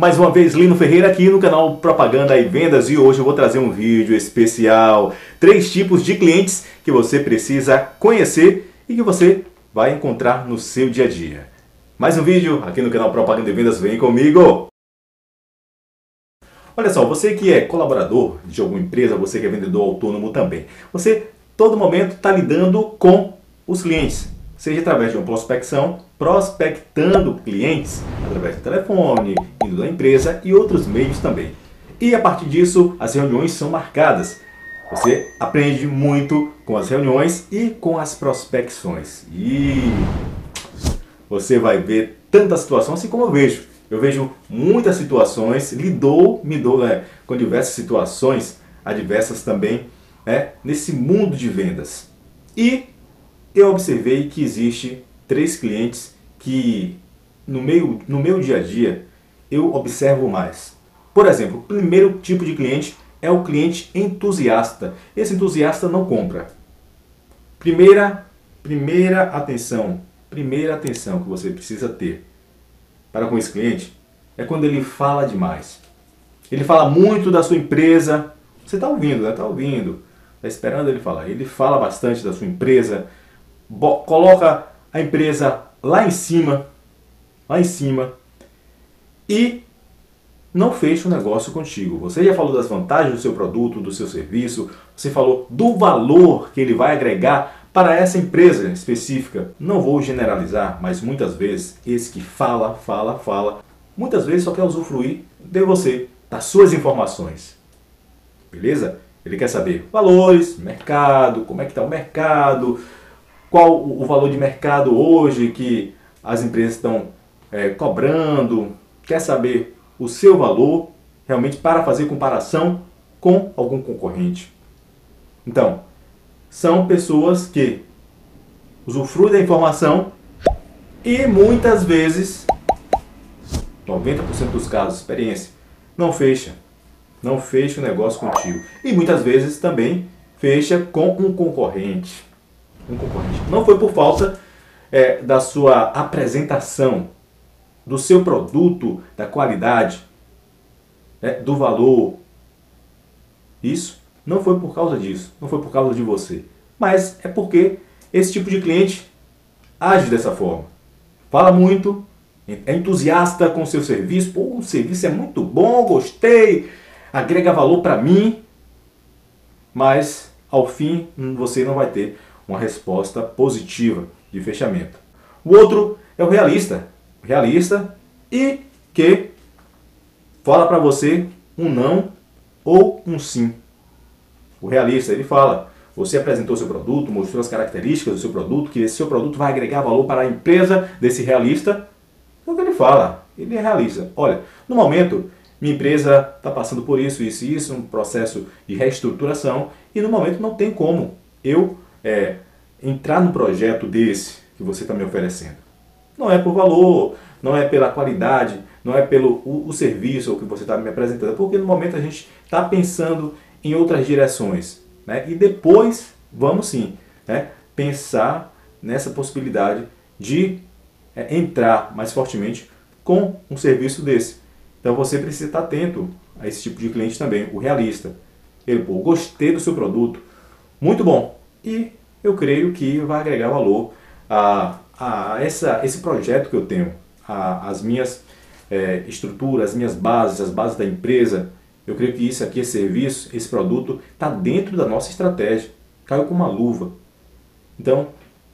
Mais uma vez, Lino Ferreira aqui no canal Propaganda e Vendas e hoje eu vou trazer um vídeo especial. Três tipos de clientes que você precisa conhecer e que você vai encontrar no seu dia a dia. Mais um vídeo aqui no canal Propaganda e Vendas, vem comigo! Olha só, você que é colaborador de alguma empresa, você que é vendedor autônomo também, você todo momento está lidando com os clientes seja através de uma prospecção, prospectando clientes através do telefone, indo da empresa e outros meios também. E a partir disso, as reuniões são marcadas. Você aprende muito com as reuniões e com as prospecções. E você vai ver tantas situações assim como eu vejo. Eu vejo muitas situações, lidou, me dou né, com diversas situações adversas também né, nesse mundo de vendas. E eu observei que existe três clientes que no meu, no meu dia a dia eu observo mais. Por exemplo, o primeiro tipo de cliente é o cliente entusiasta. Esse entusiasta não compra. Primeira, primeira atenção, primeira atenção que você precisa ter para com esse cliente é quando ele fala demais. Ele fala muito da sua empresa. Você está ouvindo, né? Está ouvindo. Está esperando ele falar. Ele fala bastante da sua empresa, coloca a empresa lá em cima, lá em cima, e não fecha o negócio contigo. Você já falou das vantagens do seu produto, do seu serviço, você falou do valor que ele vai agregar para essa empresa específica. Não vou generalizar, mas muitas vezes esse que fala, fala, fala, muitas vezes só quer usufruir de você, das suas informações. Beleza? Ele quer saber valores, mercado, como é que está o mercado, qual o valor de mercado hoje que as empresas estão é, cobrando, quer saber o seu valor realmente para fazer comparação com algum concorrente. Então, são pessoas que usufruem da informação e muitas vezes, 90% dos casos, experiência, não fecha. Não fecha o negócio contigo. E muitas vezes também fecha com um concorrente um concorrente. Não foi por falta é, da sua apresentação, do seu produto, da qualidade, é, do valor. Isso não foi por causa disso, não foi por causa de você. Mas é porque esse tipo de cliente age dessa forma. Fala muito, é entusiasta com o seu serviço. Pô, o serviço é muito bom, gostei, agrega valor para mim. Mas ao fim você não vai ter uma resposta positiva de fechamento. O outro é o realista. Realista e que fala para você um não ou um sim. O realista, ele fala, você apresentou seu produto, mostrou as características do seu produto, que esse seu produto vai agregar valor para a empresa desse realista. É o que ele fala, ele é realista. Olha, no momento, minha empresa está passando por isso, isso e isso, um processo de reestruturação, e no momento não tem como eu é, entrar no projeto desse que você está me oferecendo. Não é por valor, não é pela qualidade, não é pelo o, o serviço que você está me apresentando, porque no momento a gente está pensando em outras direções. Né? E depois vamos sim né, pensar nessa possibilidade de é, entrar mais fortemente com um serviço desse. Então você precisa estar atento a esse tipo de cliente também, o realista. Ele, pô, gostei do seu produto, muito bom. E eu creio que vai agregar valor a, a essa, esse projeto que eu tenho, a, as minhas é, estruturas, as minhas bases, as bases da empresa. Eu creio que isso aqui, esse serviço, esse produto, está dentro da nossa estratégia. Caiu com uma luva. Então,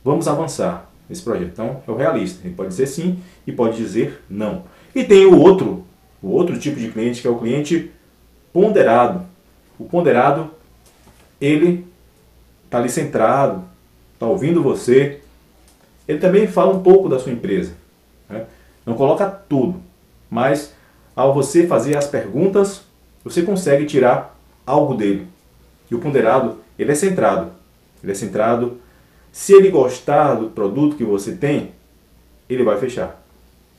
vamos avançar nesse projeto. Então, é o realista. Ele pode dizer sim e pode dizer não. E tem o outro, o outro tipo de cliente, que é o cliente ponderado. O ponderado, ele está ali centrado, está ouvindo você. Ele também fala um pouco da sua empresa. Né? Não coloca tudo, mas ao você fazer as perguntas, você consegue tirar algo dele. E o ponderado, ele é centrado. Ele é centrado. Se ele gostar do produto que você tem, ele vai fechar.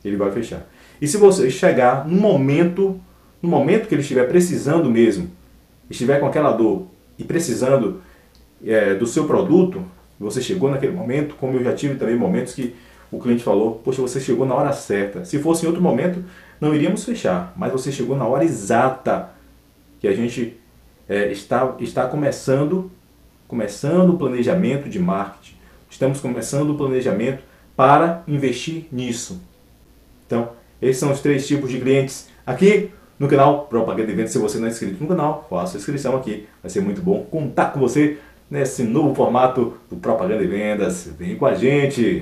Ele vai fechar. E se você chegar no momento, no momento que ele estiver precisando mesmo, estiver com aquela dor e precisando é, do seu produto, você chegou naquele momento, como eu já tive também momentos que o cliente falou, poxa, você chegou na hora certa. Se fosse em outro momento, não iríamos fechar, mas você chegou na hora exata que a gente é, está, está começando, começando o planejamento de marketing. Estamos começando o planejamento para investir nisso. Então, esses são os três tipos de clientes aqui no canal Propaganda e Vendas. Se você não é inscrito no canal, faça a inscrição aqui. Vai ser muito bom contar com você nesse novo formato do Propaganda e Vendas. Vem com a gente!